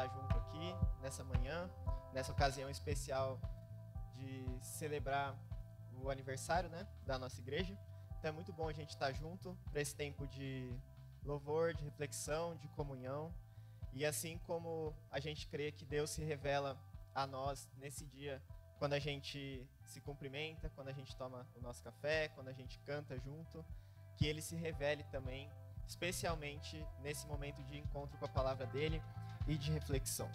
estar junto aqui nessa manhã, nessa ocasião especial de celebrar o aniversário né, da nossa igreja. Então é muito bom a gente estar junto para esse tempo de louvor, de reflexão, de comunhão. E assim como a gente crê que Deus se revela a nós nesse dia, quando a gente se cumprimenta, quando a gente toma o nosso café, quando a gente canta junto, que ele se revele também especialmente nesse momento de encontro com a palavra dele e de reflexão.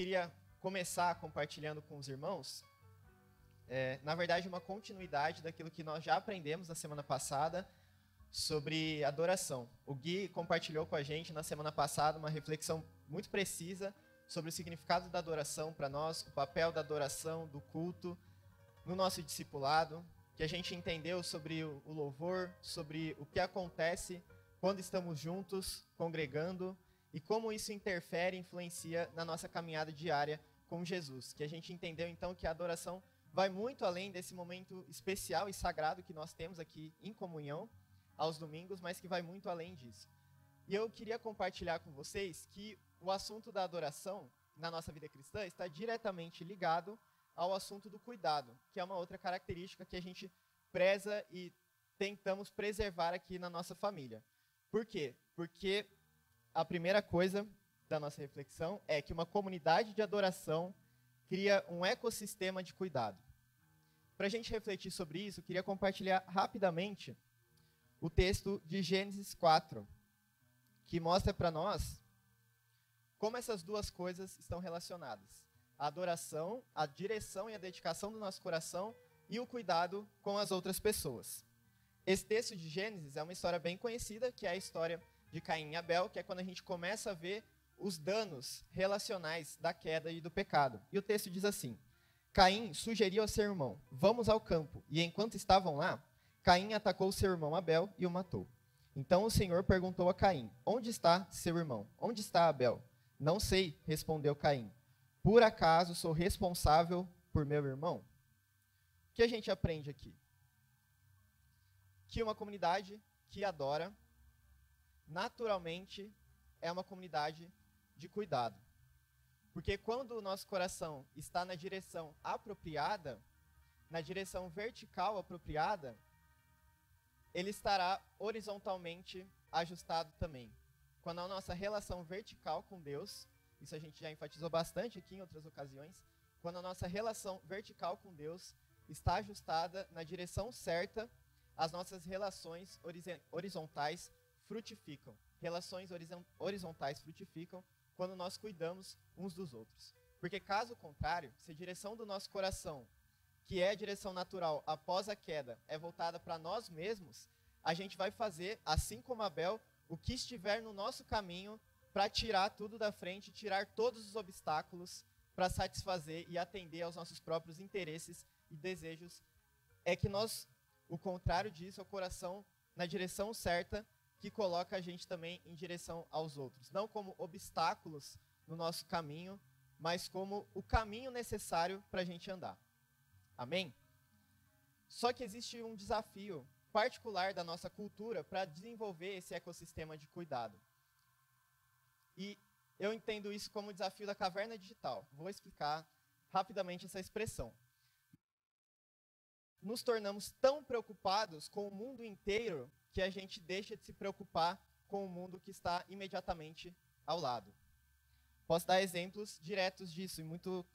Queria começar compartilhando com os irmãos, é, na verdade, uma continuidade daquilo que nós já aprendemos na semana passada sobre adoração. O Gui compartilhou com a gente na semana passada uma reflexão muito precisa sobre o significado da adoração para nós, o papel da adoração, do culto no nosso discipulado, que a gente entendeu sobre o louvor, sobre o que acontece quando estamos juntos, congregando e como isso interfere e influencia na nossa caminhada diária com Jesus. Que a gente entendeu então que a adoração vai muito além desse momento especial e sagrado que nós temos aqui em comunhão aos domingos, mas que vai muito além disso. E eu queria compartilhar com vocês que o assunto da adoração na nossa vida cristã está diretamente ligado ao assunto do cuidado, que é uma outra característica que a gente preza e tentamos preservar aqui na nossa família. Por quê? Porque a primeira coisa da nossa reflexão é que uma comunidade de adoração cria um ecossistema de cuidado. Para a gente refletir sobre isso, eu queria compartilhar rapidamente o texto de Gênesis 4, que mostra para nós como essas duas coisas estão relacionadas: a adoração, a direção e a dedicação do nosso coração e o cuidado com as outras pessoas. Esse texto de Gênesis é uma história bem conhecida, que é a história de Caim e Abel, que é quando a gente começa a ver os danos relacionais da queda e do pecado. E o texto diz assim: Caim sugeriu ao seu irmão: Vamos ao campo. E enquanto estavam lá, Caim atacou seu irmão Abel e o matou. Então o Senhor perguntou a Caim: Onde está seu irmão? Onde está Abel? Não sei, respondeu Caim. Por acaso sou responsável por meu irmão? O que a gente aprende aqui? Que uma comunidade que adora naturalmente é uma comunidade de cuidado. Porque quando o nosso coração está na direção apropriada, na direção vertical apropriada, ele estará horizontalmente ajustado também. Quando a nossa relação vertical com Deus, isso a gente já enfatizou bastante aqui em outras ocasiões, quando a nossa relação vertical com Deus está ajustada na direção certa, as nossas relações horizontais frutificam. Relações horizontais frutificam quando nós cuidamos uns dos outros. Porque caso contrário, se a direção do nosso coração, que é a direção natural após a queda, é voltada para nós mesmos, a gente vai fazer, assim como Abel, o que estiver no nosso caminho para tirar tudo da frente, tirar todos os obstáculos para satisfazer e atender aos nossos próprios interesses e desejos. É que nós, o contrário disso, o coração na direção certa que coloca a gente também em direção aos outros. Não como obstáculos no nosso caminho, mas como o caminho necessário para a gente andar. Amém? Só que existe um desafio particular da nossa cultura para desenvolver esse ecossistema de cuidado. E eu entendo isso como o desafio da caverna digital. Vou explicar rapidamente essa expressão. Nos tornamos tão preocupados com o mundo inteiro que a gente deixa de se preocupar com o mundo que está imediatamente ao lado. Posso dar exemplos diretos disso, e muito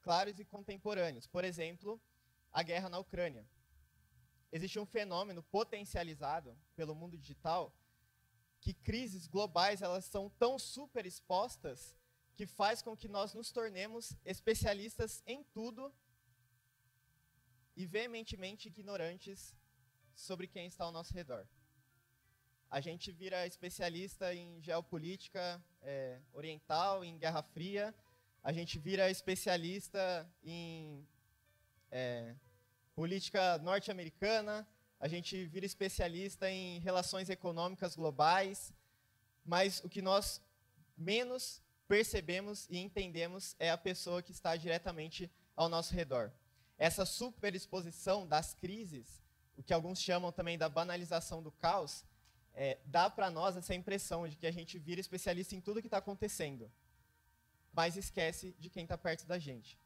claros e contemporâneos. Por exemplo, a guerra na Ucrânia. Existe um fenômeno potencializado pelo mundo digital que crises globais elas são tão super expostas que faz com que nós nos tornemos especialistas em tudo e veementemente ignorantes sobre quem está ao nosso redor. A gente vira especialista em geopolítica é, oriental, em Guerra Fria, a gente vira especialista em é, política norte-americana, a gente vira especialista em relações econômicas globais, mas o que nós menos percebemos e entendemos é a pessoa que está diretamente ao nosso redor. Essa superexposição das crises, o que alguns chamam também da banalização do caos, é, dá para nós essa impressão de que a gente vira especialista em tudo que está acontecendo, mas esquece de quem está perto da gente.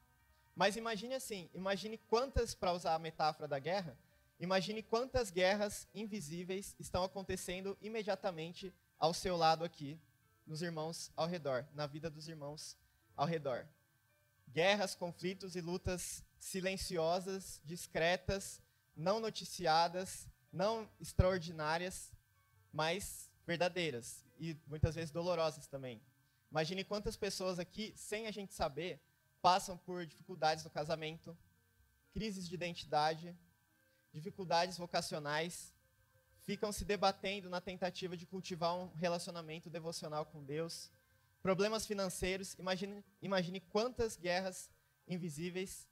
Mas imagine assim, imagine quantas, para usar a metáfora da guerra, imagine quantas guerras invisíveis estão acontecendo imediatamente ao seu lado aqui, nos irmãos ao redor, na vida dos irmãos ao redor. Guerras, conflitos e lutas silenciosas, discretas, não noticiadas, não extraordinárias, mas verdadeiras e muitas vezes dolorosas também. Imagine quantas pessoas aqui, sem a gente saber, passam por dificuldades no casamento, crises de identidade, dificuldades vocacionais, ficam se debatendo na tentativa de cultivar um relacionamento devocional com Deus, problemas financeiros. Imagine, imagine quantas guerras invisíveis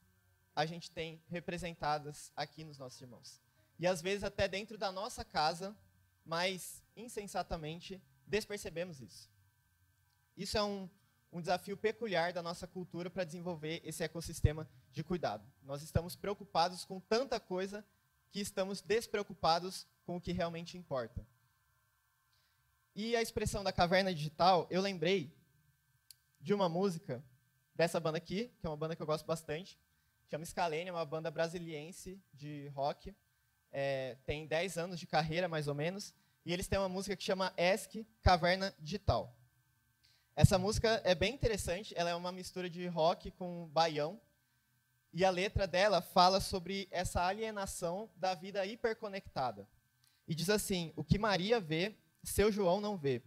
a gente tem representadas aqui nos nossos irmãos. E às vezes até dentro da nossa casa, mas insensatamente despercebemos isso. Isso é um um desafio peculiar da nossa cultura para desenvolver esse ecossistema de cuidado. Nós estamos preocupados com tanta coisa que estamos despreocupados com o que realmente importa. E a expressão da caverna digital, eu lembrei de uma música dessa banda aqui, que é uma banda que eu gosto bastante. Chama Scalene, é uma banda brasiliense de rock. É, tem 10 anos de carreira, mais ou menos. E eles têm uma música que chama ESC Caverna Digital. Essa música é bem interessante, ela é uma mistura de rock com baião. E a letra dela fala sobre essa alienação da vida hiperconectada. E diz assim: O que Maria vê, seu João não vê.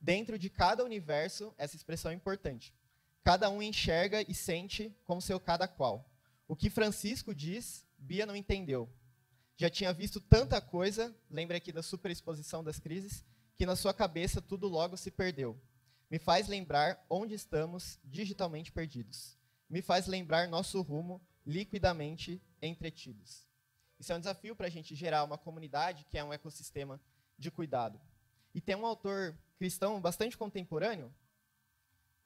Dentro de cada universo, essa expressão é importante. Cada um enxerga e sente com seu cada qual. O que Francisco diz, Bia não entendeu. Já tinha visto tanta coisa, lembra aqui da superexposição das crises, que na sua cabeça tudo logo se perdeu. Me faz lembrar onde estamos digitalmente perdidos. Me faz lembrar nosso rumo liquidamente entretidos. Isso é um desafio para a gente gerar uma comunidade que é um ecossistema de cuidado. E tem um autor cristão bastante contemporâneo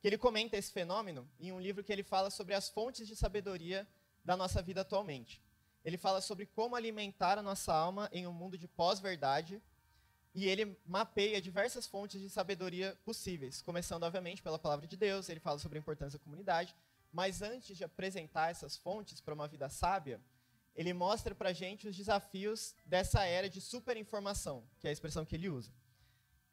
que ele comenta esse fenômeno em um livro que ele fala sobre as fontes de sabedoria da nossa vida atualmente. Ele fala sobre como alimentar a nossa alma em um mundo de pós-verdade e ele mapeia diversas fontes de sabedoria possíveis, começando, obviamente, pela palavra de Deus, ele fala sobre a importância da comunidade, mas antes de apresentar essas fontes para uma vida sábia, ele mostra para a gente os desafios dessa era de superinformação, que é a expressão que ele usa.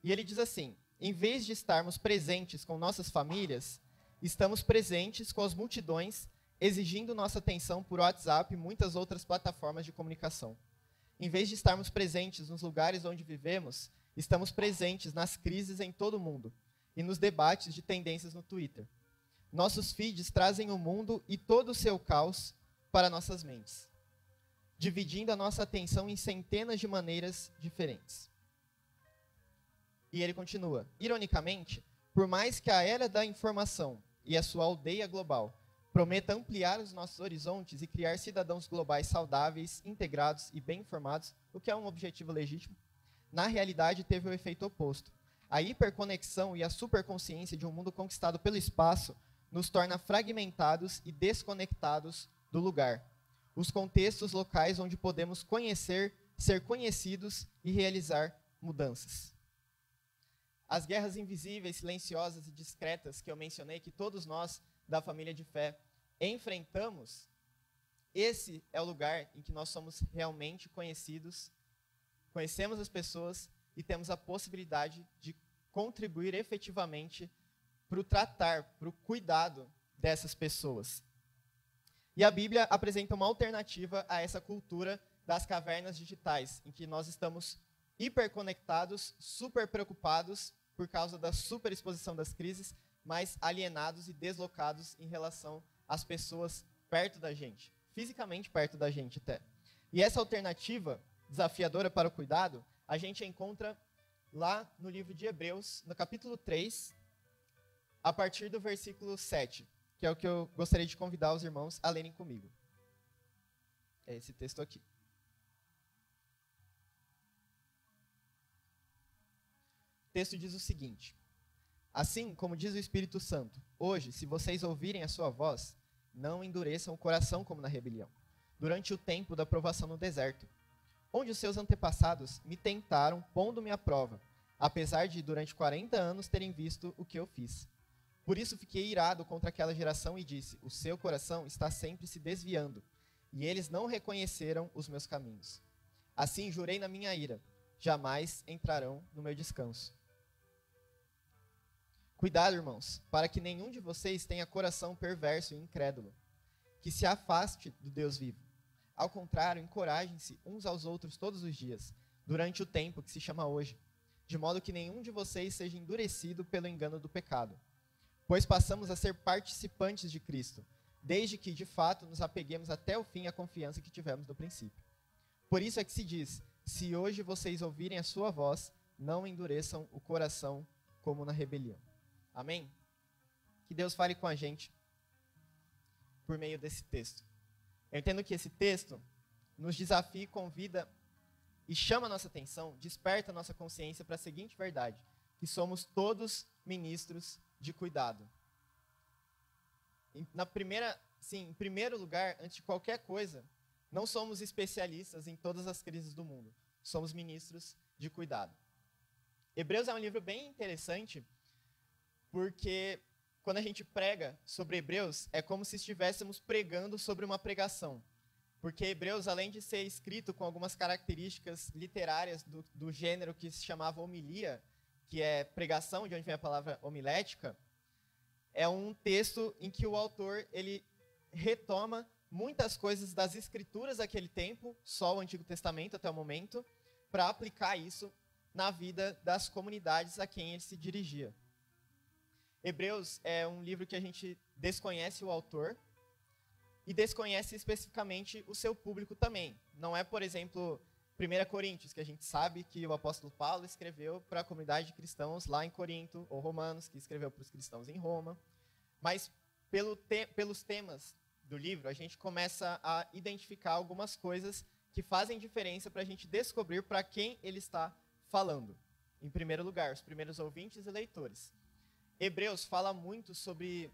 E ele diz assim: em vez de estarmos presentes com nossas famílias, estamos presentes com as multidões, exigindo nossa atenção por WhatsApp e muitas outras plataformas de comunicação. Em vez de estarmos presentes nos lugares onde vivemos, estamos presentes nas crises em todo o mundo e nos debates de tendências no Twitter. Nossos feeds trazem o mundo e todo o seu caos para nossas mentes, dividindo a nossa atenção em centenas de maneiras diferentes. E ele continua: ironicamente, por mais que a era da informação e a sua aldeia global prometa ampliar os nossos horizontes e criar cidadãos globais saudáveis, integrados e bem informados, o que é um objetivo legítimo, na realidade teve o efeito oposto. A hiperconexão e a superconsciência de um mundo conquistado pelo espaço nos torna fragmentados e desconectados do lugar. Os contextos locais onde podemos conhecer, ser conhecidos e realizar mudanças. As guerras invisíveis, silenciosas e discretas que eu mencionei, que todos nós da família de fé enfrentamos, esse é o lugar em que nós somos realmente conhecidos, conhecemos as pessoas e temos a possibilidade de contribuir efetivamente para o tratar, para o cuidado dessas pessoas. E a Bíblia apresenta uma alternativa a essa cultura das cavernas digitais, em que nós estamos hiperconectados, super preocupados por causa da superexposição das crises, mas alienados e deslocados em relação às pessoas perto da gente, fisicamente perto da gente até. E essa alternativa desafiadora para o cuidado, a gente encontra lá no livro de Hebreus, no capítulo 3, a partir do versículo 7, que é o que eu gostaria de convidar os irmãos a lerem comigo. É esse texto aqui. O texto diz o seguinte: Assim como diz o Espírito Santo, hoje, se vocês ouvirem a sua voz, não endureçam o coração como na rebelião, durante o tempo da provação no deserto, onde os seus antepassados me tentaram, pondo-me à prova, apesar de durante 40 anos terem visto o que eu fiz. Por isso fiquei irado contra aquela geração e disse: O seu coração está sempre se desviando, e eles não reconheceram os meus caminhos. Assim jurei na minha ira: jamais entrarão no meu descanso. Cuidado, irmãos, para que nenhum de vocês tenha coração perverso e incrédulo, que se afaste do Deus vivo. Ao contrário, encorajem-se uns aos outros todos os dias, durante o tempo que se chama hoje, de modo que nenhum de vocês seja endurecido pelo engano do pecado. Pois passamos a ser participantes de Cristo, desde que, de fato, nos apeguemos até o fim à confiança que tivemos no princípio. Por isso é que se diz: se hoje vocês ouvirem a sua voz, não endureçam o coração como na rebelião. Amém? Que Deus fale com a gente por meio desse texto. Eu entendo que esse texto nos desafia convida e chama a nossa atenção, desperta a nossa consciência para a seguinte verdade: que somos todos ministros de cuidado. Na primeira, sim, em primeiro lugar, antes de qualquer coisa, não somos especialistas em todas as crises do mundo. Somos ministros de cuidado. Hebreus é um livro bem interessante porque quando a gente prega sobre Hebreus, é como se estivéssemos pregando sobre uma pregação. Porque Hebreus, além de ser escrito com algumas características literárias do, do gênero que se chamava homilia, que é pregação, de onde vem a palavra homilética, é um texto em que o autor ele retoma muitas coisas das escrituras daquele tempo, só o Antigo Testamento até o momento, para aplicar isso na vida das comunidades a quem ele se dirigia. Hebreus é um livro que a gente desconhece o autor e desconhece especificamente o seu público também. Não é, por exemplo, 1 Coríntios, que a gente sabe que o apóstolo Paulo escreveu para a comunidade de cristãos lá em Corinto, ou Romanos, que escreveu para os cristãos em Roma. Mas pelo te pelos temas do livro, a gente começa a identificar algumas coisas que fazem diferença para a gente descobrir para quem ele está falando. Em primeiro lugar, os primeiros ouvintes e leitores. Hebreus fala muito sobre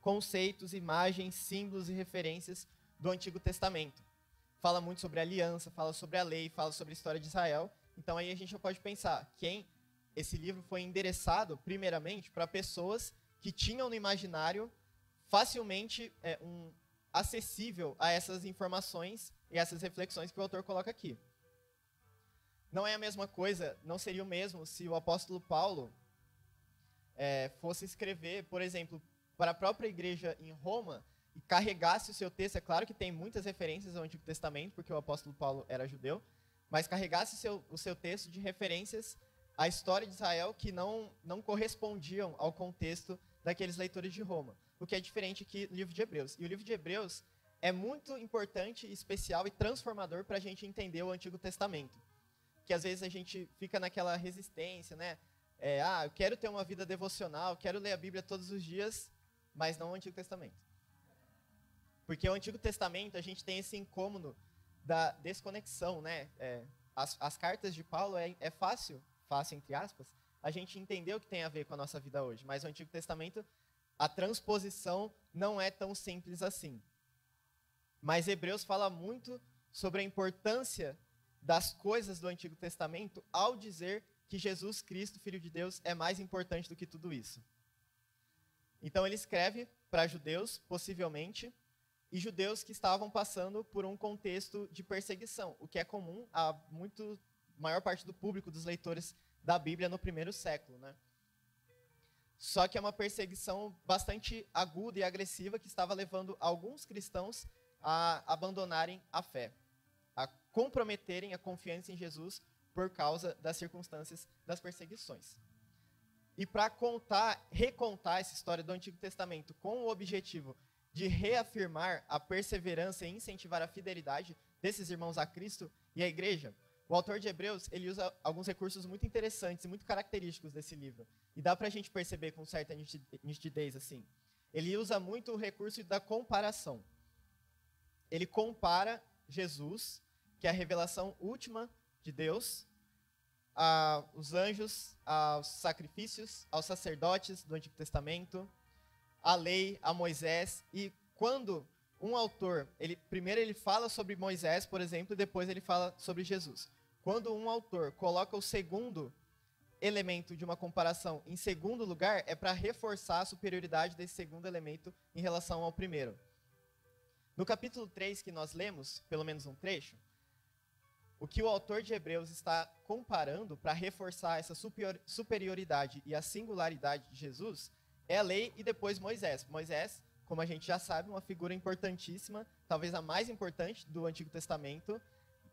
conceitos, imagens, símbolos e referências do Antigo Testamento. Fala muito sobre aliança, fala sobre a lei, fala sobre a história de Israel. Então aí a gente já pode pensar quem esse livro foi endereçado primeiramente para pessoas que tinham no imaginário facilmente é, um acessível a essas informações e essas reflexões que o autor coloca aqui. Não é a mesma coisa, não seria o mesmo se o apóstolo Paulo é, fosse escrever, por exemplo, para a própria igreja em Roma e carregasse o seu texto, é claro que tem muitas referências ao Antigo Testamento, porque o apóstolo Paulo era judeu, mas carregasse o seu, o seu texto de referências à história de Israel que não, não correspondiam ao contexto daqueles leitores de Roma, o que é diferente que o livro de Hebreus. E o livro de Hebreus é muito importante, especial e transformador para a gente entender o Antigo Testamento. Que às vezes a gente fica naquela resistência, né? É, ah, eu quero ter uma vida devocional, quero ler a Bíblia todos os dias, mas não o Antigo Testamento. Porque o Antigo Testamento a gente tem esse incômodo da desconexão, né? É, as, as, cartas de Paulo é, é fácil, fácil entre aspas, a gente entender o que tem a ver com a nossa vida hoje, mas o Antigo Testamento, a transposição não é tão simples assim. Mas Hebreus fala muito sobre a importância das coisas do Antigo Testamento ao dizer que Jesus Cristo, Filho de Deus, é mais importante do que tudo isso. Então ele escreve para judeus, possivelmente, e judeus que estavam passando por um contexto de perseguição, o que é comum a muito maior parte do público dos leitores da Bíblia no primeiro século, né? Só que é uma perseguição bastante aguda e agressiva que estava levando alguns cristãos a abandonarem a fé, a comprometerem a confiança em Jesus por causa das circunstâncias das perseguições. E para contar, recontar essa história do Antigo Testamento com o objetivo de reafirmar a perseverança e incentivar a fidelidade desses irmãos a Cristo e à igreja, o autor de Hebreus ele usa alguns recursos muito interessantes e muito característicos desse livro. E dá para a gente perceber com certa nitidez assim. Ele usa muito o recurso da comparação. Ele compara Jesus, que é a revelação última de Deus, aos anjos, aos sacrifícios, aos sacerdotes do Antigo Testamento, à lei, a Moisés. E quando um autor, ele primeiro ele fala sobre Moisés, por exemplo, e depois ele fala sobre Jesus. Quando um autor coloca o segundo elemento de uma comparação em segundo lugar, é para reforçar a superioridade desse segundo elemento em relação ao primeiro. No capítulo 3 que nós lemos, pelo menos um trecho, o que o autor de Hebreus está comparando para reforçar essa superioridade e a singularidade de Jesus é a lei e depois Moisés. Moisés, como a gente já sabe, uma figura importantíssima, talvez a mais importante do Antigo Testamento,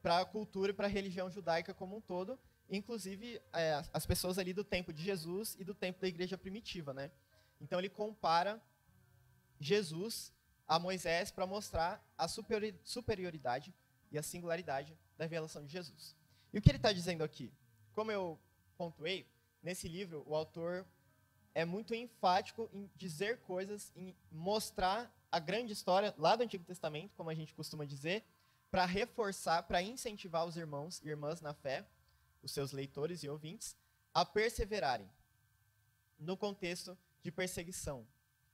para a cultura e para a religião judaica como um todo, inclusive é, as pessoas ali do tempo de Jesus e do tempo da igreja primitiva, né? Então ele compara Jesus a Moisés para mostrar a superioridade e a singularidade da revelação de Jesus. E o que ele está dizendo aqui? Como eu pontuei, nesse livro o autor é muito enfático em dizer coisas, em mostrar a grande história lá do Antigo Testamento, como a gente costuma dizer, para reforçar, para incentivar os irmãos e irmãs na fé, os seus leitores e ouvintes, a perseverarem no contexto de perseguição,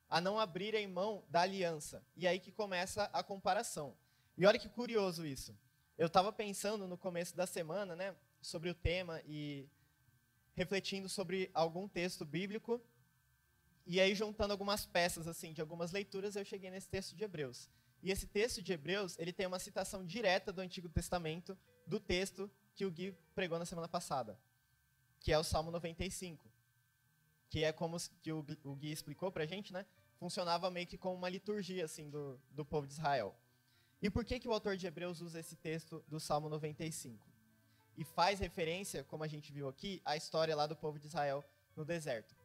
a não abrirem mão da aliança. E aí que começa a comparação. E olha que curioso isso. Eu estava pensando no começo da semana, né, sobre o tema e refletindo sobre algum texto bíblico. E aí juntando algumas peças assim de algumas leituras, eu cheguei nesse texto de Hebreus. E esse texto de Hebreus, ele tem uma citação direta do Antigo Testamento, do texto que o Gui pregou na semana passada, que é o Salmo 95. Que é como que o, Gui explicou pra gente, né? Funcionava meio que como uma liturgia, assim, do, do povo de Israel. E por que, que o autor de Hebreus usa esse texto do Salmo 95? E faz referência, como a gente viu aqui, à história lá do povo de Israel no deserto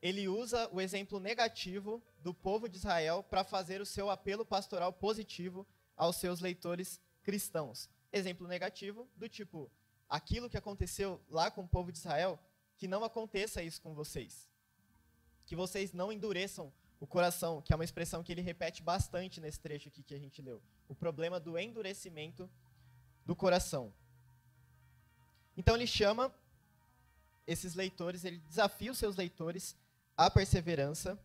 ele usa o exemplo negativo do povo de Israel para fazer o seu apelo pastoral positivo aos seus leitores cristãos. Exemplo negativo do tipo, aquilo que aconteceu lá com o povo de Israel, que não aconteça isso com vocês. Que vocês não endureçam o coração, que é uma expressão que ele repete bastante nesse trecho aqui que a gente leu. O problema do endurecimento do coração. Então ele chama esses leitores, ele desafia os seus leitores a perseverança,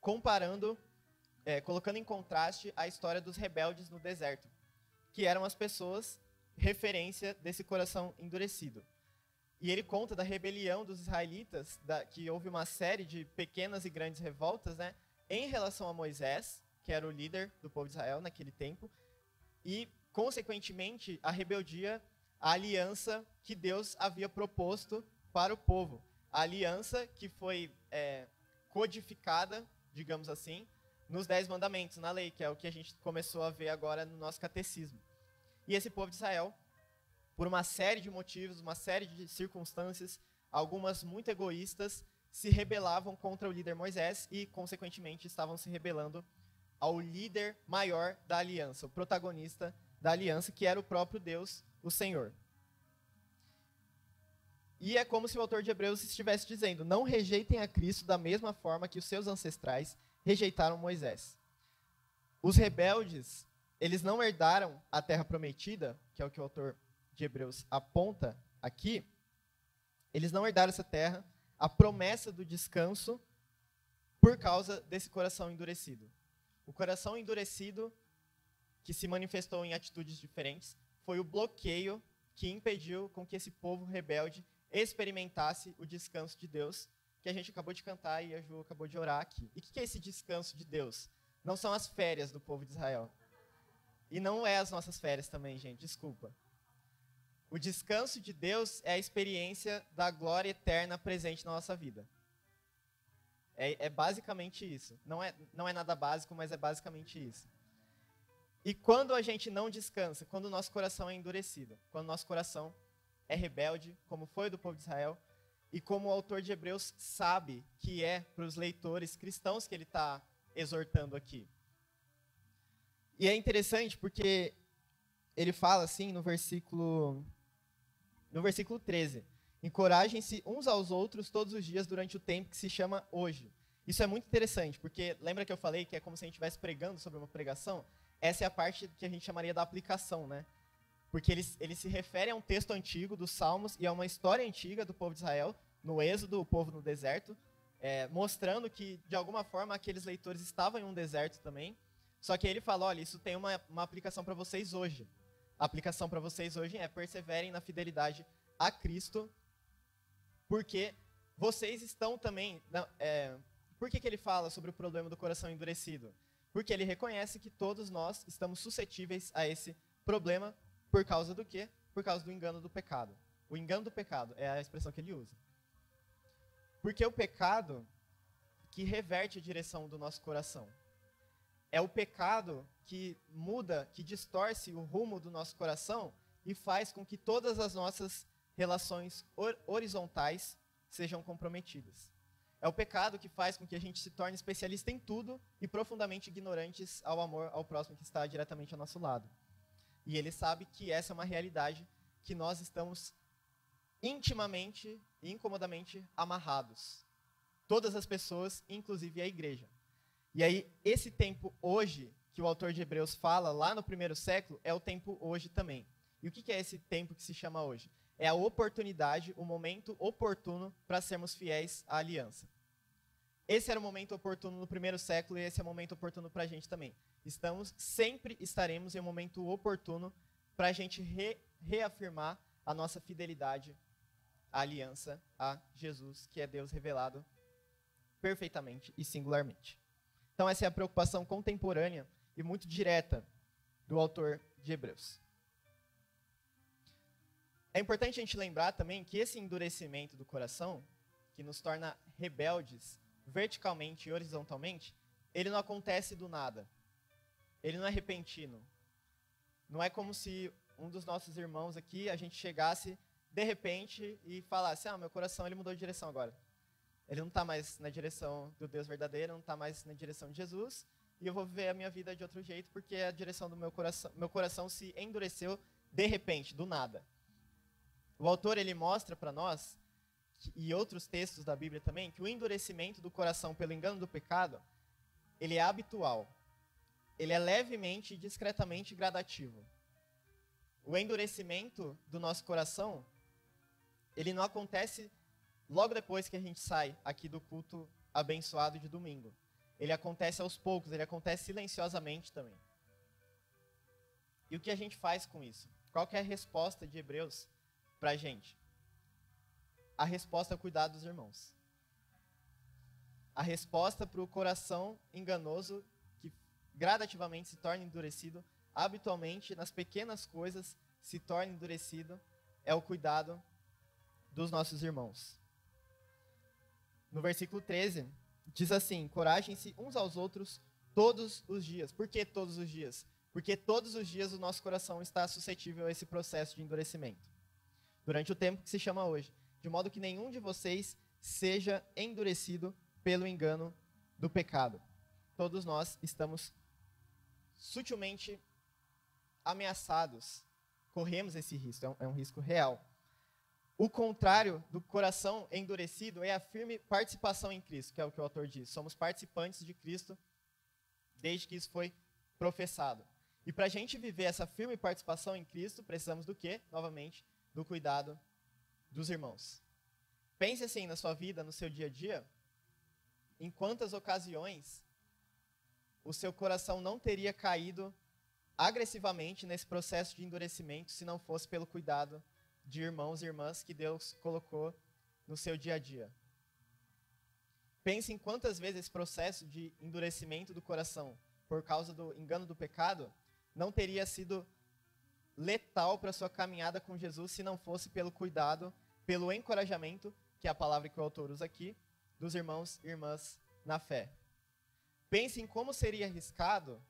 comparando, é, colocando em contraste a história dos rebeldes no deserto, que eram as pessoas referência desse coração endurecido. E ele conta da rebelião dos israelitas, da, que houve uma série de pequenas e grandes revoltas, né, em relação a Moisés, que era o líder do povo de Israel naquele tempo, e, consequentemente, a rebeldia, a aliança que Deus havia proposto para o povo a aliança que foi é, codificada, digamos assim, nos Dez Mandamentos, na lei, que é o que a gente começou a ver agora no nosso catecismo. E esse povo de Israel, por uma série de motivos, uma série de circunstâncias, algumas muito egoístas, se rebelavam contra o líder Moisés e, consequentemente, estavam se rebelando ao líder maior da aliança, o protagonista da aliança, que era o próprio Deus, o Senhor. E é como se o autor de Hebreus estivesse dizendo: não rejeitem a Cristo da mesma forma que os seus ancestrais rejeitaram Moisés. Os rebeldes, eles não herdaram a terra prometida, que é o que o autor de Hebreus aponta aqui. Eles não herdaram essa terra, a promessa do descanso, por causa desse coração endurecido. O coração endurecido, que se manifestou em atitudes diferentes, foi o bloqueio que impediu com que esse povo rebelde experimentasse o descanso de Deus, que a gente acabou de cantar e a Ju acabou de orar aqui. E o que é esse descanso de Deus? Não são as férias do povo de Israel. E não é as nossas férias também, gente, desculpa. O descanso de Deus é a experiência da glória eterna presente na nossa vida. É, é, basicamente isso. Não é, não é nada básico, mas é basicamente isso. E quando a gente não descansa, quando o nosso coração é endurecido, quando o nosso coração é rebelde, como foi do povo de Israel, e como o autor de Hebreus sabe que é para os leitores cristãos que ele está exortando aqui. E é interessante porque ele fala assim no versículo no versículo 13: Encorajem-se uns aos outros todos os dias durante o tempo que se chama hoje. Isso é muito interessante, porque lembra que eu falei que é como se a gente estivesse pregando sobre uma pregação? Essa é a parte que a gente chamaria da aplicação, né? Porque ele, ele se refere a um texto antigo dos Salmos e a uma história antiga do povo de Israel, no Êxodo, o povo no deserto, é, mostrando que, de alguma forma, aqueles leitores estavam em um deserto também. Só que ele fala: olha, isso tem uma, uma aplicação para vocês hoje. A aplicação para vocês hoje é perseverem na fidelidade a Cristo, porque vocês estão também. É, por que, que ele fala sobre o problema do coração endurecido? Porque ele reconhece que todos nós estamos suscetíveis a esse problema por causa do quê? Por causa do engano do pecado. O engano do pecado é a expressão que ele usa. Porque o pecado que reverte a direção do nosso coração. É o pecado que muda, que distorce o rumo do nosso coração e faz com que todas as nossas relações horizontais sejam comprometidas. É o pecado que faz com que a gente se torne especialista em tudo e profundamente ignorantes ao amor ao próximo que está diretamente ao nosso lado. E ele sabe que essa é uma realidade que nós estamos intimamente e incomodamente amarrados. Todas as pessoas, inclusive a igreja. E aí, esse tempo hoje, que o autor de Hebreus fala lá no primeiro século, é o tempo hoje também. E o que é esse tempo que se chama hoje? É a oportunidade, o momento oportuno para sermos fiéis à aliança. Esse era o momento oportuno no primeiro século e esse é o momento oportuno para a gente também. Estamos, sempre estaremos em um momento oportuno para a gente re, reafirmar a nossa fidelidade à aliança a Jesus, que é Deus revelado perfeitamente e singularmente. Então, essa é a preocupação contemporânea e muito direta do autor de Hebreus. É importante a gente lembrar também que esse endurecimento do coração, que nos torna rebeldes verticalmente e horizontalmente, ele não acontece do nada. Ele não é repentino. Não é como se um dos nossos irmãos aqui, a gente chegasse de repente e falasse: "Ah, meu coração ele mudou de direção agora". Ele não está mais na direção do Deus verdadeiro, não está mais na direção de Jesus, e eu vou viver a minha vida de outro jeito porque a direção do meu coração, meu coração se endureceu de repente, do nada. O autor ele mostra para nós e outros textos da Bíblia também que o endurecimento do coração pelo engano do pecado, ele é habitual. Ele é levemente e discretamente gradativo. O endurecimento do nosso coração, ele não acontece logo depois que a gente sai aqui do culto abençoado de domingo. Ele acontece aos poucos, ele acontece silenciosamente também. E o que a gente faz com isso? Qual é a resposta de Hebreus para a gente? A resposta é cuidar dos irmãos. A resposta para o coração enganoso que gradativamente se torna endurecido, habitualmente nas pequenas coisas se torna endurecido, é o cuidado dos nossos irmãos no versículo 13, diz assim: Encorajem-se uns aos outros todos os dias. Por que todos os dias? Porque todos os dias o nosso coração está suscetível a esse processo de endurecimento. Durante o tempo que se chama hoje. De modo que nenhum de vocês seja endurecido pelo engano do pecado. Todos nós estamos sutilmente ameaçados. Corremos esse risco, é um, é um risco real. O contrário do coração endurecido é a firme participação em Cristo, que é o que o autor diz. Somos participantes de Cristo desde que isso foi professado. E para a gente viver essa firme participação em Cristo, precisamos do quê? Novamente, do cuidado dos irmãos. Pense assim na sua vida, no seu dia a dia, em quantas ocasiões o seu coração não teria caído agressivamente nesse processo de endurecimento se não fosse pelo cuidado de irmãos e irmãs que Deus colocou no seu dia a dia. Pense em quantas vezes esse processo de endurecimento do coração por causa do engano do pecado não teria sido letal para sua caminhada com Jesus se não fosse pelo cuidado, pelo encorajamento, que é a palavra que o autor usa aqui, dos irmãos e irmãs na fé. Pense em como seria arriscado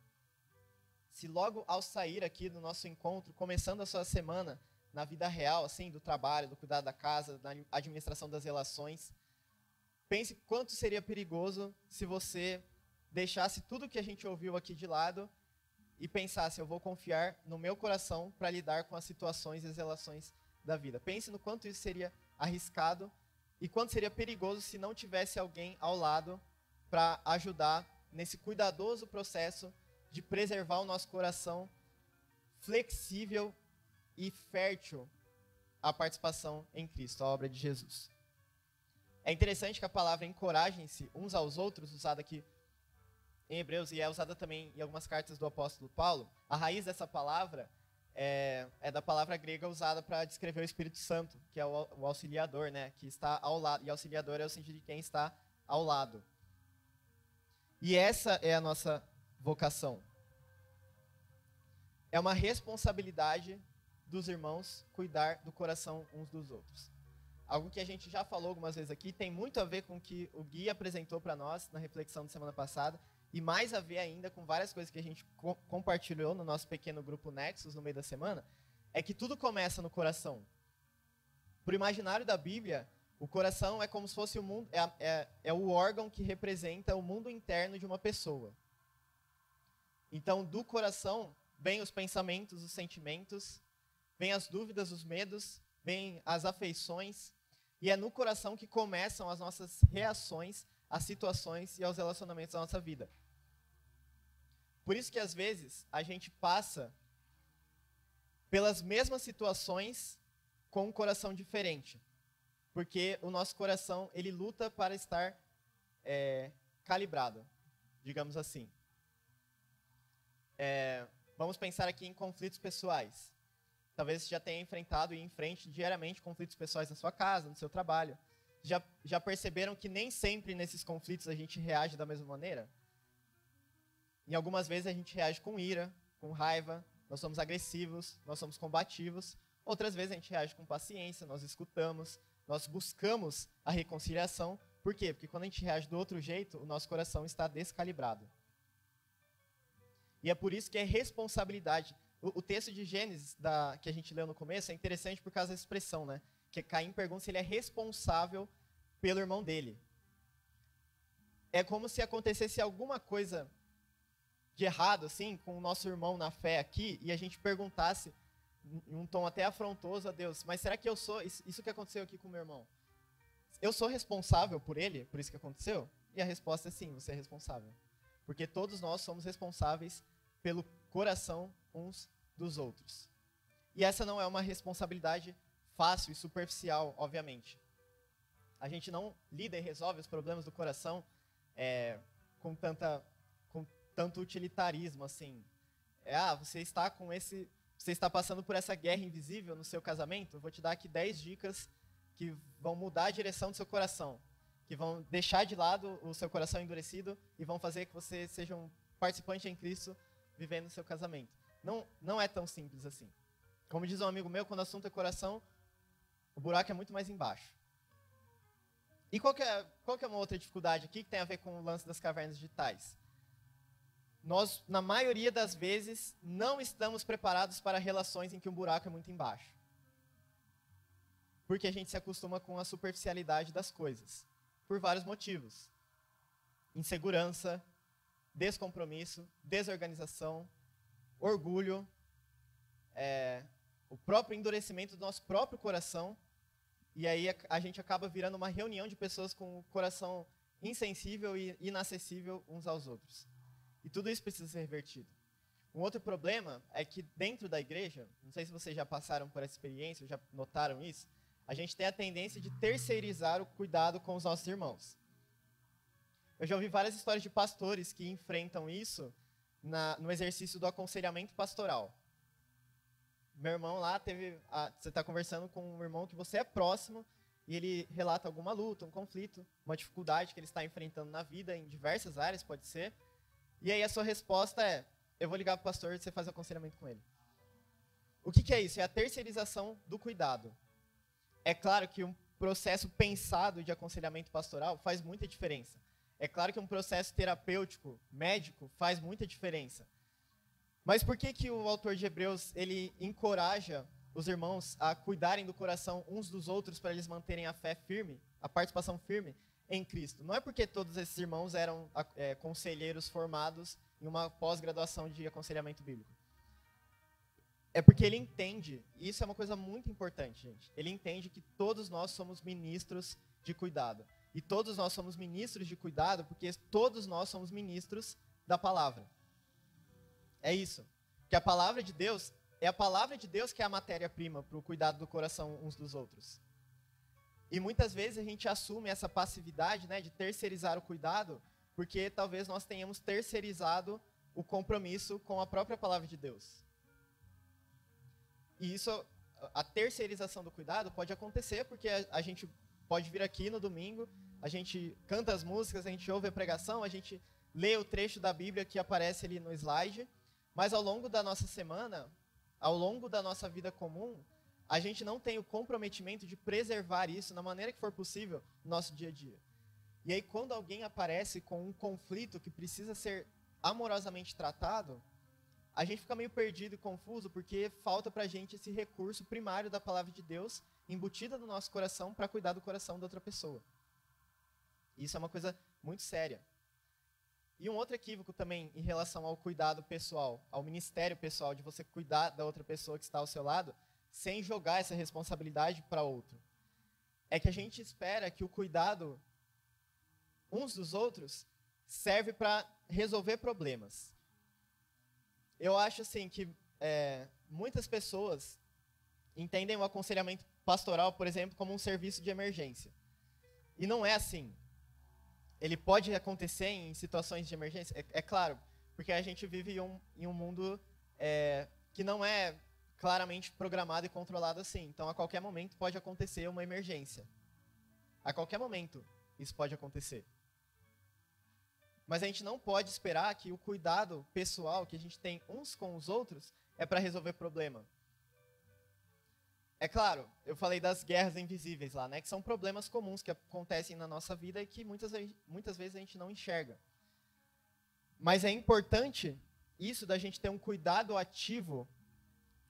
se logo ao sair aqui do nosso encontro, começando a sua semana, na vida real, assim, do trabalho, do cuidado da casa, da administração das relações. Pense quanto seria perigoso se você deixasse tudo que a gente ouviu aqui de lado e pensasse, eu vou confiar no meu coração para lidar com as situações e as relações da vida. Pense no quanto isso seria arriscado e quanto seria perigoso se não tivesse alguém ao lado para ajudar nesse cuidadoso processo de preservar o nosso coração flexível e fértil à participação em Cristo, a obra de Jesus. É interessante que a palavra encorajem-se uns aos outros, usada aqui em Hebreus e é usada também em algumas cartas do apóstolo Paulo, a raiz dessa palavra é, é da palavra grega usada para descrever o Espírito Santo, que é o, o, auxiliador, né, que está ao lado. E auxiliador é o sentido de quem está ao lado. E essa é a nossa vocação. É uma responsabilidade dos irmãos cuidar do coração uns dos outros. Algo que a gente já falou algumas vezes aqui, tem muito a ver com o que o Gui apresentou para nós na reflexão de semana passada, e mais a ver ainda com várias coisas que a gente co compartilhou no nosso pequeno grupo Nexus no meio da semana, é que tudo começa no coração. Para o imaginário da Bíblia, o coração é como se fosse o mundo, é, é, é o órgão que representa o mundo interno de uma pessoa. Então, do coração vem os pensamentos, os sentimentos, vem as dúvidas, os medos, vem as afeições, e é no coração que começam as nossas reações às situações e aos relacionamentos da nossa vida. Por isso que às vezes a gente passa pelas mesmas situações com um coração diferente, porque o nosso coração ele luta para estar é, calibrado, digamos assim. É, vamos pensar aqui em conflitos pessoais. Talvez você já tenha enfrentado e enfrente diariamente conflitos pessoais na sua casa, no seu trabalho. Já, já perceberam que nem sempre nesses conflitos a gente reage da mesma maneira? Em algumas vezes a gente reage com ira, com raiva, nós somos agressivos, nós somos combativos. Outras vezes a gente reage com paciência, nós escutamos, nós buscamos a reconciliação. Por quê? Porque quando a gente reage do outro jeito, o nosso coração está descalibrado. E é por isso que é responsabilidade. O, o texto de Gênesis da, que a gente leu no começo é interessante por causa da expressão, né? Que Caim pergunta se ele é responsável pelo irmão dele. É como se acontecesse alguma coisa de errado, assim, com o nosso irmão na fé aqui, e a gente perguntasse, em um tom até afrontoso a Deus, mas será que eu sou, isso que aconteceu aqui com meu irmão, eu sou responsável por ele, por isso que aconteceu? E a resposta é sim, você é responsável. Porque todos nós somos responsáveis pelo coração uns dos outros. E essa não é uma responsabilidade fácil e superficial, obviamente. A gente não lida e resolve os problemas do coração é, com tanta tanto utilitarismo assim. É, ah, você está com esse, você está passando por essa guerra invisível no seu casamento. Eu vou te dar aqui 10 dicas que vão mudar a direção do seu coração, que vão deixar de lado o seu coração endurecido e vão fazer que você seja um participante em Cristo vivendo o seu casamento. Não, não é tão simples assim. Como diz um amigo meu, quando o assunto é coração, o buraco é muito mais embaixo. E qual que, é, qual que é uma outra dificuldade aqui que tem a ver com o lance das cavernas digitais? Nós, na maioria das vezes, não estamos preparados para relações em que um buraco é muito embaixo. Porque a gente se acostuma com a superficialidade das coisas. Por vários motivos: insegurança, descompromisso, desorganização, orgulho, é, o próprio endurecimento do nosso próprio coração. E aí a, a gente acaba virando uma reunião de pessoas com o coração insensível e inacessível uns aos outros. E tudo isso precisa ser revertido. Um outro problema é que dentro da igreja, não sei se vocês já passaram por essa experiência, já notaram isso, a gente tem a tendência de terceirizar o cuidado com os nossos irmãos. Eu já ouvi várias histórias de pastores que enfrentam isso na, no exercício do aconselhamento pastoral. Meu irmão lá teve. A, você está conversando com um irmão que você é próximo e ele relata alguma luta, um conflito, uma dificuldade que ele está enfrentando na vida, em diversas áreas, pode ser. E aí a sua resposta é: eu vou ligar para o pastor e você faz o aconselhamento com ele. O que, que é isso? É a terceirização do cuidado. É claro que um processo pensado de aconselhamento pastoral faz muita diferença. É claro que um processo terapêutico, médico, faz muita diferença. Mas por que, que o autor de Hebreus ele encoraja os irmãos a cuidarem do coração uns dos outros para eles manterem a fé firme, a participação firme? Em Cristo. Não é porque todos esses irmãos eram é, conselheiros formados em uma pós-graduação de aconselhamento bíblico? É porque ele entende, e isso é uma coisa muito importante, gente. Ele entende que todos nós somos ministros de cuidado. E todos nós somos ministros de cuidado porque todos nós somos ministros da palavra. É isso. Que a palavra de Deus é a palavra de Deus que é a matéria-prima para o cuidado do coração uns dos outros. E muitas vezes a gente assume essa passividade né, de terceirizar o cuidado, porque talvez nós tenhamos terceirizado o compromisso com a própria palavra de Deus. E isso, a terceirização do cuidado pode acontecer porque a, a gente pode vir aqui no domingo, a gente canta as músicas, a gente ouve a pregação, a gente lê o trecho da Bíblia que aparece ali no slide, mas ao longo da nossa semana, ao longo da nossa vida comum, a gente não tem o comprometimento de preservar isso na maneira que for possível no nosso dia a dia. E aí, quando alguém aparece com um conflito que precisa ser amorosamente tratado, a gente fica meio perdido e confuso porque falta para a gente esse recurso primário da palavra de Deus embutida no nosso coração para cuidar do coração da outra pessoa. Isso é uma coisa muito séria. E um outro equívoco também em relação ao cuidado pessoal, ao ministério pessoal, de você cuidar da outra pessoa que está ao seu lado, sem jogar essa responsabilidade para outro. É que a gente espera que o cuidado uns dos outros serve para resolver problemas. Eu acho assim que é, muitas pessoas entendem o aconselhamento pastoral, por exemplo, como um serviço de emergência. E não é assim. Ele pode acontecer em situações de emergência, é, é claro, porque a gente vive em um, em um mundo é, que não é claramente programado e controlado assim. Então, a qualquer momento pode acontecer uma emergência. A qualquer momento isso pode acontecer. Mas a gente não pode esperar que o cuidado pessoal que a gente tem uns com os outros é para resolver problema. É claro, eu falei das guerras invisíveis lá, né, que são problemas comuns que acontecem na nossa vida e que muitas, muitas vezes a gente não enxerga. Mas é importante isso da gente ter um cuidado ativo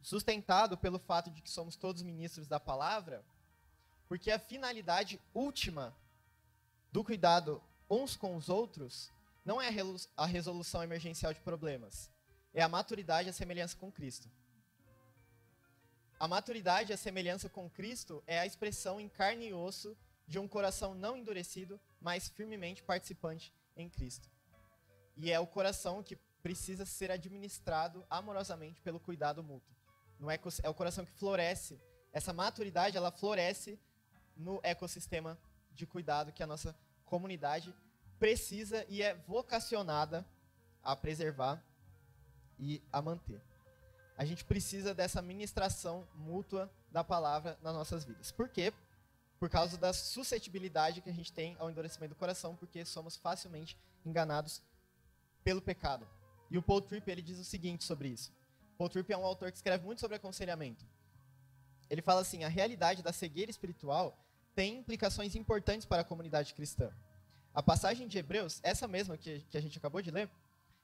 sustentado pelo fato de que somos todos ministros da palavra, porque a finalidade última do cuidado uns com os outros não é a resolução emergencial de problemas, é a maturidade e a semelhança com Cristo. A maturidade e a semelhança com Cristo é a expressão em carne e osso de um coração não endurecido, mas firmemente participante em Cristo. E é o coração que precisa ser administrado amorosamente pelo cuidado mútuo no é o coração que floresce. Essa maturidade, ela floresce no ecossistema de cuidado que a nossa comunidade precisa e é vocacionada a preservar e a manter. A gente precisa dessa ministração mútua da palavra nas nossas vidas. Por quê? Por causa da suscetibilidade que a gente tem ao endurecimento do coração, porque somos facilmente enganados pelo pecado. E o Paul Tripp ele diz o seguinte sobre isso. Paul Tripp é um autor que escreve muito sobre aconselhamento. Ele fala assim: a realidade da cegueira espiritual tem implicações importantes para a comunidade cristã. A passagem de Hebreus, essa mesma que, que a gente acabou de ler,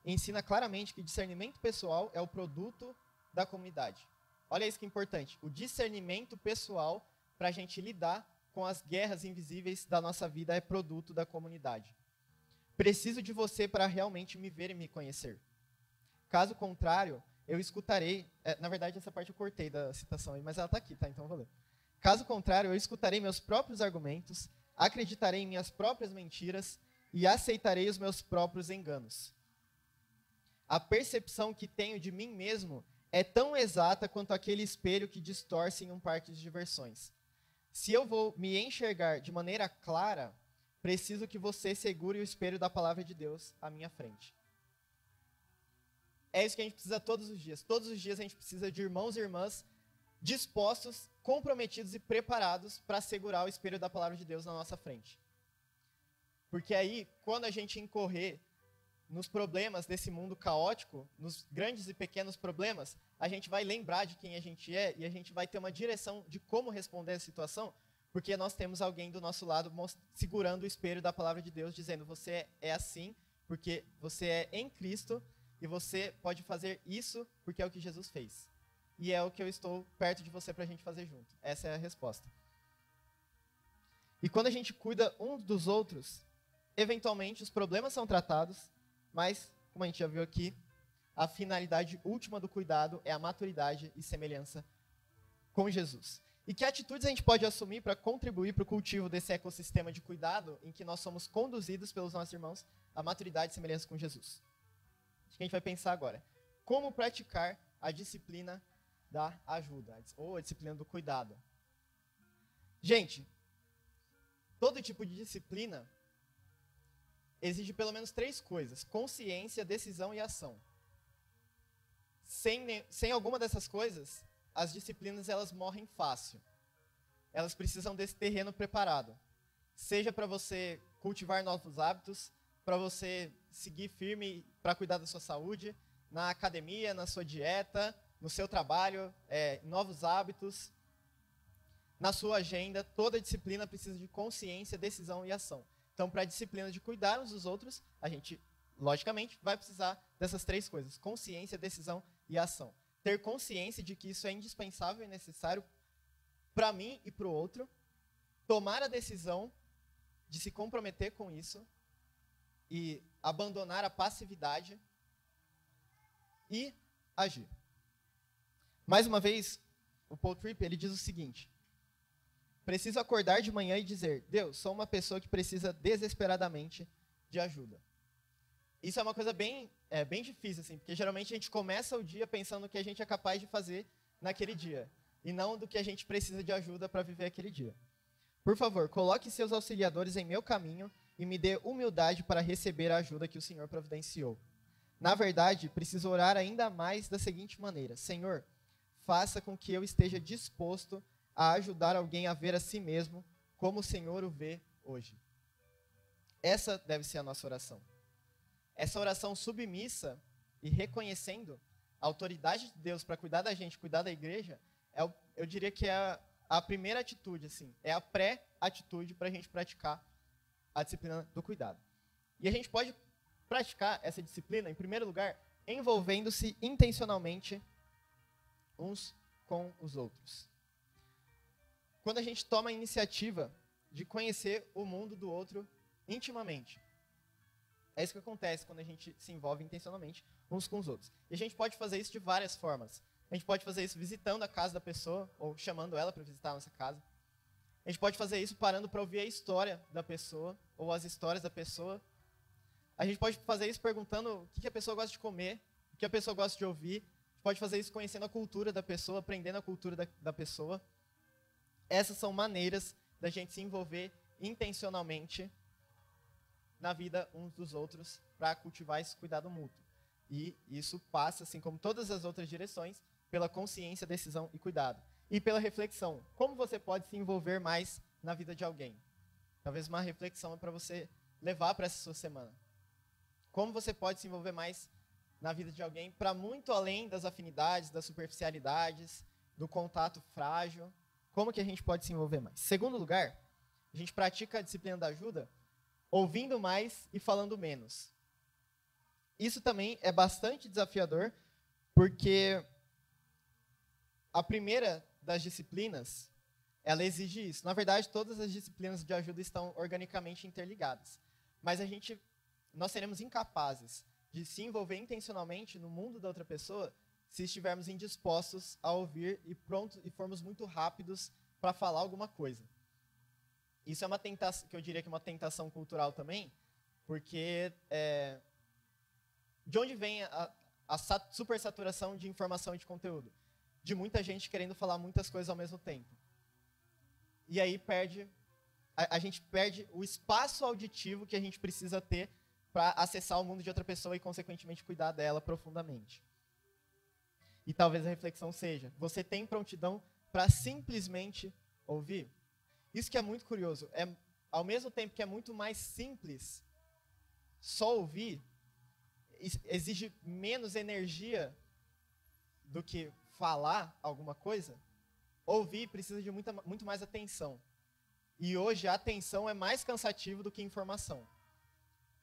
ensina claramente que discernimento pessoal é o produto da comunidade. Olha isso que é importante. O discernimento pessoal para a gente lidar com as guerras invisíveis da nossa vida é produto da comunidade. Preciso de você para realmente me ver e me conhecer. Caso contrário, eu escutarei. É, na verdade, essa parte eu cortei da citação aí, mas ela está aqui, tá? Então vou ler. Caso contrário, eu escutarei meus próprios argumentos, acreditarei em minhas próprias mentiras e aceitarei os meus próprios enganos. A percepção que tenho de mim mesmo é tão exata quanto aquele espelho que distorce em um parque de diversões. Se eu vou me enxergar de maneira clara, preciso que você segure o espelho da palavra de Deus à minha frente. É isso que a gente precisa todos os dias. Todos os dias a gente precisa de irmãos e irmãs dispostos, comprometidos e preparados para segurar o espelho da palavra de Deus na nossa frente. Porque aí, quando a gente incorrer nos problemas desse mundo caótico, nos grandes e pequenos problemas, a gente vai lembrar de quem a gente é e a gente vai ter uma direção de como responder a situação, porque nós temos alguém do nosso lado segurando o espelho da palavra de Deus, dizendo: você é assim, porque você é em Cristo e você pode fazer isso porque é o que Jesus fez. E é o que eu estou perto de você para a gente fazer junto. Essa é a resposta. E quando a gente cuida uns dos outros, eventualmente os problemas são tratados, mas como a gente já viu aqui, a finalidade última do cuidado é a maturidade e semelhança com Jesus. E que atitudes a gente pode assumir para contribuir para o cultivo desse ecossistema de cuidado em que nós somos conduzidos pelos nossos irmãos à maturidade e semelhança com Jesus? Que a gente vai pensar agora. Como praticar a disciplina da ajuda, ou a disciplina do cuidado. Gente, todo tipo de disciplina exige pelo menos três coisas: consciência, decisão e ação. Sem, sem alguma dessas coisas, as disciplinas elas morrem fácil. Elas precisam desse terreno preparado. Seja para você cultivar novos hábitos, para você seguir firme para cuidar da sua saúde, na academia, na sua dieta, no seu trabalho, é, novos hábitos, na sua agenda. Toda disciplina precisa de consciência, decisão e ação. Então, para a disciplina de cuidar uns dos outros, a gente, logicamente, vai precisar dessas três coisas: consciência, decisão e ação. Ter consciência de que isso é indispensável e necessário para mim e para o outro. Tomar a decisão de se comprometer com isso e abandonar a passividade e agir. Mais uma vez, o Paul Tripp ele diz o seguinte: Preciso acordar de manhã e dizer: Deus, sou uma pessoa que precisa desesperadamente de ajuda. Isso é uma coisa bem, é, bem difícil, assim, porque geralmente a gente começa o dia pensando no que a gente é capaz de fazer naquele dia, e não do que a gente precisa de ajuda para viver aquele dia. Por favor, coloque seus auxiliadores em meu caminho e me dê humildade para receber a ajuda que o Senhor providenciou. Na verdade, preciso orar ainda mais da seguinte maneira: Senhor, faça com que eu esteja disposto a ajudar alguém a ver a si mesmo como o Senhor o vê hoje. Essa deve ser a nossa oração. Essa oração submissa e reconhecendo a autoridade de Deus para cuidar da gente, cuidar da igreja, é, eu diria que é a, a primeira atitude, assim, é a pré-atitude para a gente praticar a disciplina do cuidado. E a gente pode praticar essa disciplina, em primeiro lugar, envolvendo-se intencionalmente uns com os outros quando a gente toma a iniciativa de conhecer o mundo do outro intimamente. É isso que acontece quando a gente se envolve intencionalmente uns com os outros. E a gente pode fazer isso de várias formas. A gente pode fazer isso visitando a casa da pessoa ou chamando ela para visitar a nossa casa. A gente pode fazer isso parando para ouvir a história da pessoa ou as histórias da pessoa. A gente pode fazer isso perguntando o que a pessoa gosta de comer, o que a pessoa gosta de ouvir. A gente pode fazer isso conhecendo a cultura da pessoa, aprendendo a cultura da, da pessoa. Essas são maneiras da gente se envolver intencionalmente na vida uns dos outros para cultivar esse cuidado mútuo. E isso passa, assim como todas as outras direções, pela consciência, decisão e cuidado. E pela reflexão. Como você pode se envolver mais na vida de alguém? Talvez uma reflexão é para você levar para essa sua semana. Como você pode se envolver mais na vida de alguém para muito além das afinidades, das superficialidades, do contato frágil, como que a gente pode se envolver mais? Segundo lugar, a gente pratica a disciplina da ajuda ouvindo mais e falando menos. Isso também é bastante desafiador, porque a primeira das disciplinas, ela exige isso. Na verdade, todas as disciplinas de ajuda estão organicamente interligadas. Mas a gente nós seremos incapazes de se envolver intencionalmente no mundo da outra pessoa se estivermos indispostos a ouvir e pronto e formos muito rápidos para falar alguma coisa. Isso é uma tentação, que eu diria que é uma tentação cultural também, porque é, de onde vem a, a supersaturação de informação e de conteúdo? De muita gente querendo falar muitas coisas ao mesmo tempo. E aí perde, a, a gente perde o espaço auditivo que a gente precisa ter para acessar o mundo de outra pessoa e, consequentemente, cuidar dela profundamente. E talvez a reflexão seja: você tem prontidão para simplesmente ouvir? Isso que é muito curioso. É, ao mesmo tempo que é muito mais simples só ouvir, exige menos energia do que falar alguma coisa. Ouvir precisa de muita, muito mais atenção. E hoje a atenção é mais cansativo do que informação.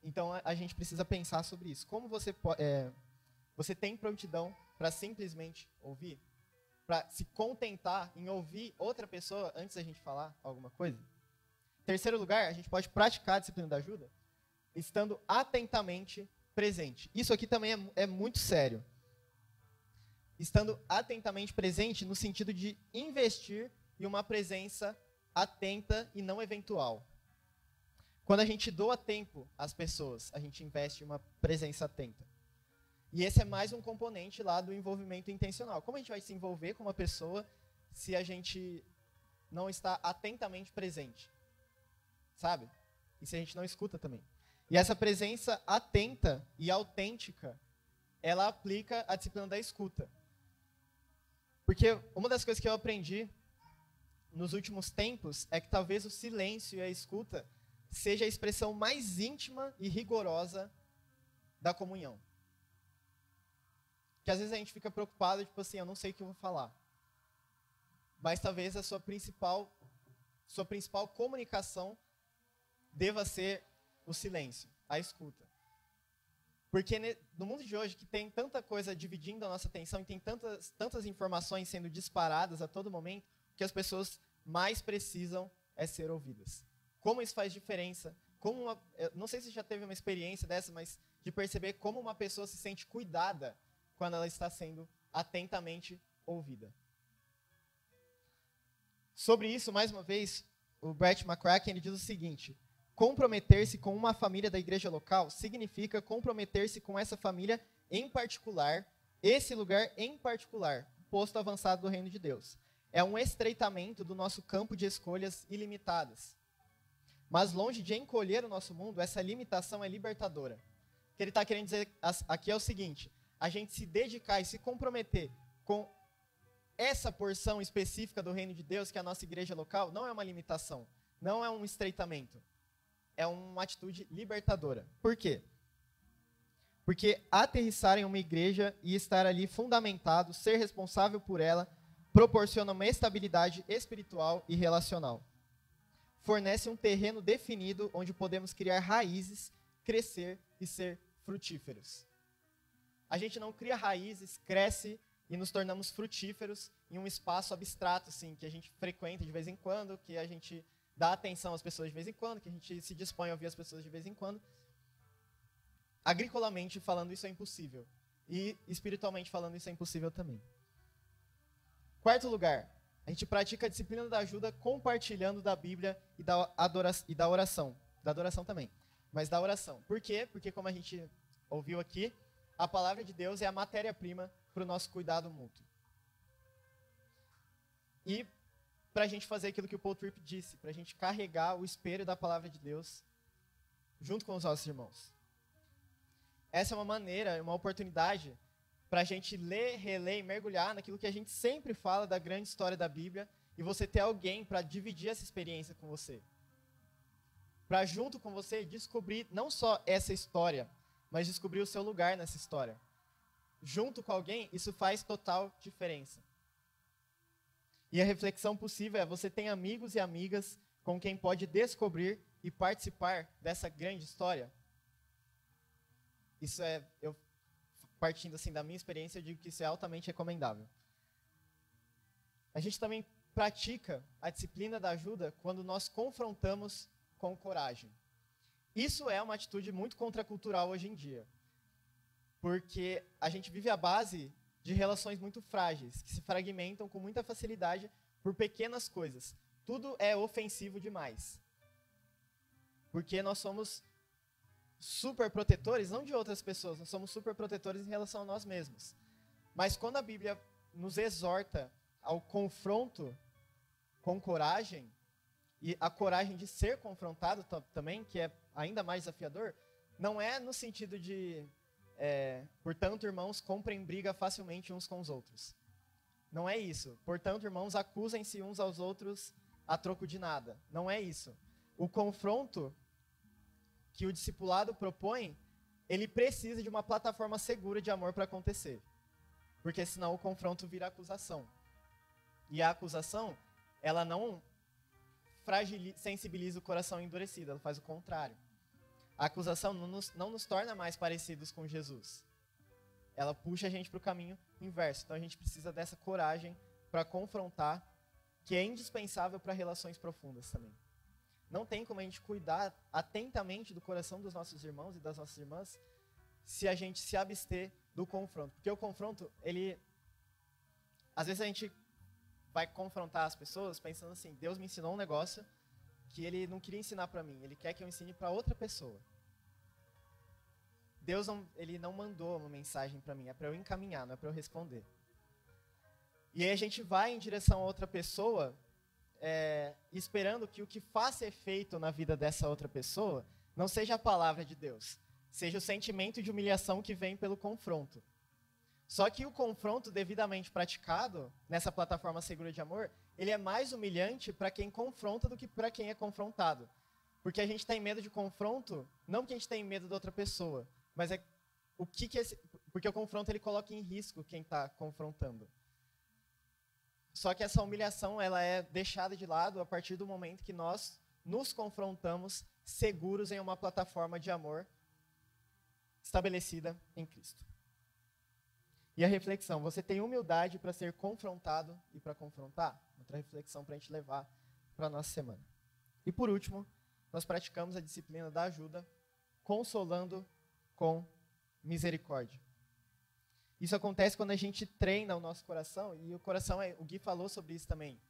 Então a, gente precisa pensar sobre isso. Como você, é, você tem prontidão para simplesmente ouvir? Para se contentar em ouvir outra pessoa antes da gente falar alguma coisa? Terceiro lugar, a gente pode praticar a disciplina da ajuda estando atentamente presente. Isso aqui também é, é muito sério. Estando atentamente presente no sentido de investir em uma presença atenta e não eventual. Quando a gente doa tempo às pessoas, a gente investe em uma presença atenta. E esse é mais um componente lá do envolvimento intencional. Como a gente vai se envolver com uma pessoa se a gente não está atentamente presente? Sabe? E se a gente não escuta também. E essa presença atenta e autêntica, ela aplica a disciplina da escuta. Porque uma das coisas que eu aprendi nos últimos tempos é que talvez o silêncio e a escuta seja a expressão mais íntima e rigorosa da comunhão. Que às vezes a gente fica preocupado, tipo assim, eu não sei o que eu vou falar. Mas talvez a sua principal sua principal comunicação deva ser o silêncio, a escuta. Porque no mundo de hoje, que tem tanta coisa dividindo a nossa atenção e tem tantas, tantas informações sendo disparadas a todo momento, que as pessoas mais precisam é ser ouvidas. Como isso faz diferença? Como uma, não sei se já teve uma experiência dessa, mas de perceber como uma pessoa se sente cuidada quando ela está sendo atentamente ouvida. Sobre isso, mais uma vez, o Brett McCracken diz o seguinte: comprometer-se com uma família da igreja local significa comprometer-se com essa família em particular, esse lugar em particular, posto avançado do reino de Deus. É um estreitamento do nosso campo de escolhas ilimitadas. Mas longe de encolher o nosso mundo, essa limitação é libertadora. O que ele está querendo dizer aqui é o seguinte: a gente se dedicar e se comprometer com essa porção específica do reino de Deus, que é a nossa igreja local, não é uma limitação, não é um estreitamento é uma atitude libertadora. Por quê? Porque aterrissar em uma igreja e estar ali fundamentado, ser responsável por ela, proporciona uma estabilidade espiritual e relacional. Fornece um terreno definido onde podemos criar raízes, crescer e ser frutíferos. A gente não cria raízes, cresce e nos tornamos frutíferos em um espaço abstrato, assim, que a gente frequenta de vez em quando, que a gente dá atenção às pessoas de vez em quando, que a gente se dispõe a ouvir as pessoas de vez em quando. Agricolamente falando, isso é impossível. E espiritualmente falando, isso é impossível também. Quarto lugar, a gente pratica a disciplina da ajuda compartilhando da Bíblia e da, e da oração. Da adoração também, mas da oração. Por quê? Porque, como a gente ouviu aqui, a palavra de Deus é a matéria-prima para o nosso cuidado mútuo. E para a gente fazer aquilo que o Paul Tripp disse, para a gente carregar o espelho da palavra de Deus junto com os nossos irmãos. Essa é uma maneira, uma oportunidade para a gente ler, reler e mergulhar naquilo que a gente sempre fala da grande história da Bíblia e você ter alguém para dividir essa experiência com você. Para junto com você descobrir não só essa história, mas descobrir o seu lugar nessa história. Junto com alguém, isso faz total diferença. E a reflexão possível é: você tem amigos e amigas com quem pode descobrir e participar dessa grande história? Isso é, eu partindo assim da minha experiência, eu digo que isso é altamente recomendável. A gente também pratica a disciplina da ajuda quando nós confrontamos com coragem. Isso é uma atitude muito contracultural hoje em dia. Porque a gente vive a base de relações muito frágeis, que se fragmentam com muita facilidade por pequenas coisas. Tudo é ofensivo demais. Porque nós somos super protetores, não de outras pessoas, nós somos super protetores em relação a nós mesmos. Mas quando a Bíblia nos exorta ao confronto com coragem, e a coragem de ser confrontado também, que é ainda mais desafiador, não é no sentido de é, portanto, irmãos, comprem briga facilmente uns com os outros. Não é isso. Portanto, irmãos, acusem-se uns aos outros a troco de nada. Não é isso. O confronto que o discipulado propõe, ele precisa de uma plataforma segura de amor para acontecer. Porque senão o confronto vira acusação. E a acusação, ela não fragiliza, sensibiliza o coração endurecido, ela faz o contrário. A acusação não nos, não nos torna mais parecidos com Jesus. Ela puxa a gente para o caminho inverso. Então a gente precisa dessa coragem para confrontar, que é indispensável para relações profundas também. Não tem como a gente cuidar atentamente do coração dos nossos irmãos e das nossas irmãs se a gente se abster do confronto. Porque o confronto, ele. Às vezes a gente vai confrontar as pessoas pensando assim: Deus me ensinou um negócio que ele não queria ensinar para mim, ele quer que eu ensine para outra pessoa. Deus não, ele não mandou uma mensagem para mim, é para eu encaminhar, não é para eu responder. E aí a gente vai em direção a outra pessoa, é, esperando que o que faça efeito na vida dessa outra pessoa não seja a palavra de Deus, seja o sentimento de humilhação que vem pelo confronto. Só que o confronto devidamente praticado nessa plataforma segura de amor, ele é mais humilhante para quem confronta do que para quem é confrontado. Porque a gente tem medo de confronto, não porque a gente tem medo da outra pessoa, mas é o que, que esse, porque o confronto ele coloca em risco quem está confrontando. Só que essa humilhação ela é deixada de lado a partir do momento que nós nos confrontamos seguros em uma plataforma de amor estabelecida em Cristo. E a reflexão, você tem humildade para ser confrontado e para confrontar? Outra reflexão para a gente levar para a nossa semana. E por último, nós praticamos a disciplina da ajuda, consolando com misericórdia. Isso acontece quando a gente treina o nosso coração, e o coração, é, o Gui falou sobre isso também.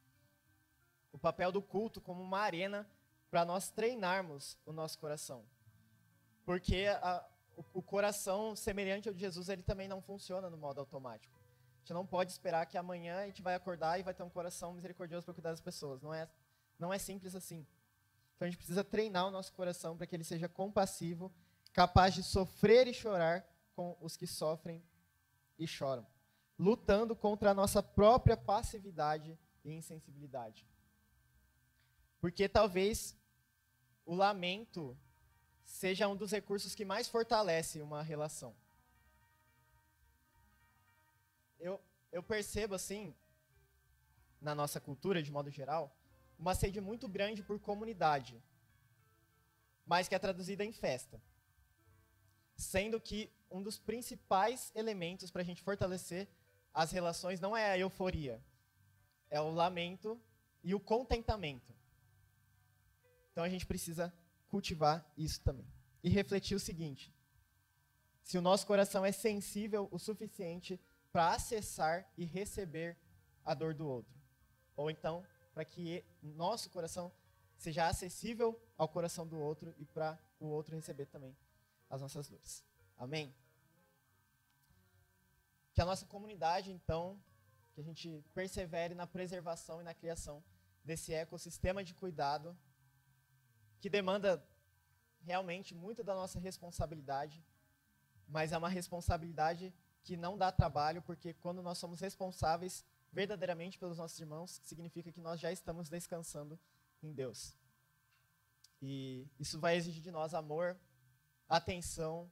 O papel do culto como uma arena para nós treinarmos o nosso coração. Porque a, o, coração semelhante ao de Jesus, ele também não funciona no modo automático. Gente não pode esperar que amanhã a gente vai acordar e vai ter um coração misericordioso para cuidar das pessoas. Não é, não é simples assim. Então a gente precisa treinar o nosso coração para que ele seja compassivo, capaz de sofrer e chorar com os que sofrem e choram, lutando contra a nossa própria passividade e insensibilidade. Porque talvez o lamento seja um dos recursos que mais fortalece uma relação. Eu, eu percebo, assim, na nossa cultura, de modo geral, uma sede muito grande por comunidade, mas que é traduzida em festa. Sendo que um dos principais elementos para a gente fortalecer as relações não é a euforia, é o lamento e o contentamento. Então a gente precisa cultivar isso também. E refletir o seguinte: se o nosso coração é sensível o suficiente para acessar e receber a dor do outro, ou então para que nosso coração seja acessível ao coração do outro e para o outro receber também as nossas dores. Amém? Que a nossa comunidade, então, que a gente persevere na preservação e na criação desse ecossistema de cuidado que demanda realmente muito da nossa responsabilidade, mas é uma responsabilidade que não dá trabalho, porque quando nós somos responsáveis verdadeiramente pelos nossos irmãos, significa que nós já estamos descansando em Deus. E isso vai exigir de nós amor, atenção,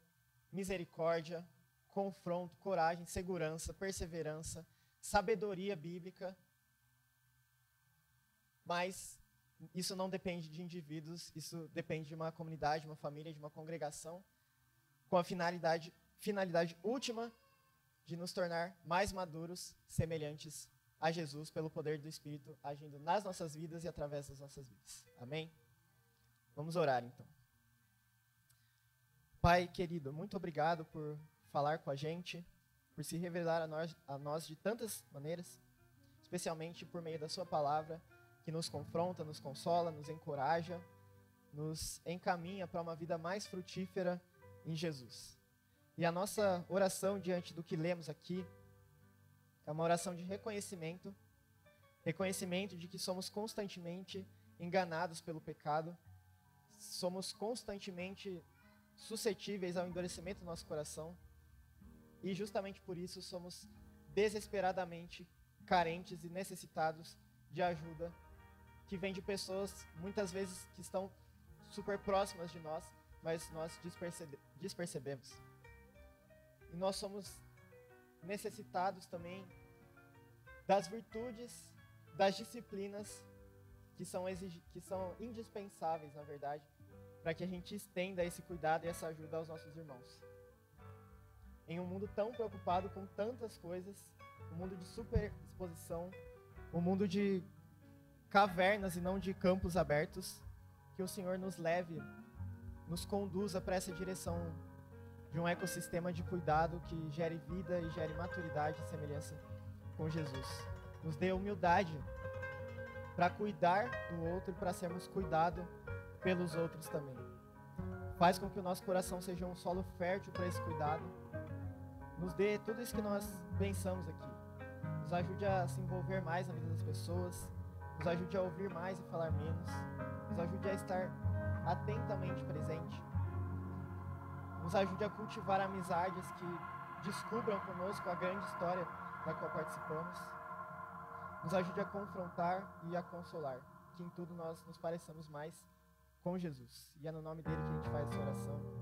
misericórdia, confronto, coragem, segurança, perseverança, sabedoria bíblica, mas isso não depende de indivíduos, isso depende de uma comunidade, de uma família, de uma congregação, com a finalidade, finalidade última de nos tornar mais maduros, semelhantes a Jesus, pelo poder do Espírito agindo nas nossas vidas e através das nossas vidas. Amém? Vamos orar então. Pai querido, muito obrigado por falar com a gente, por se revelar a nós, a nós de tantas maneiras, especialmente por meio da Sua palavra que nos confronta, nos consola, nos encoraja, nos encaminha para uma vida mais frutífera em Jesus. E a nossa oração diante do que lemos aqui é uma oração de reconhecimento reconhecimento de que somos constantemente enganados pelo pecado, somos constantemente suscetíveis ao endurecimento do nosso coração e justamente por isso somos desesperadamente carentes e necessitados de ajuda que vem de pessoas muitas vezes que estão super próximas de nós, mas nós despercebe despercebemos. E nós somos necessitados também das virtudes, das disciplinas que são, que são indispensáveis, na verdade, para que a gente estenda esse cuidado e essa ajuda aos nossos irmãos. Em um mundo tão preocupado com tantas coisas, um mundo de super exposição, um mundo de cavernas e não de campos abertos, que o Senhor nos leve, nos conduza para essa direção de um ecossistema de cuidado que gere vida e gere maturidade e semelhança com Jesus. Nos dê humildade para cuidar do outro e para sermos cuidados pelos outros também. Faz com que o nosso coração seja um solo fértil para esse cuidado. Nos dê tudo isso que nós pensamos aqui. Nos ajude a se envolver mais na vida das pessoas. Nos ajude a ouvir mais e falar menos. Nos ajude a estar atentamente presente. Nos ajude a cultivar amizades que descubram conosco a grande história da qual participamos. Nos ajude a confrontar e a consolar. Que em tudo nós nos pareçamos mais com Jesus. E é no nome dele que a gente faz essa oração.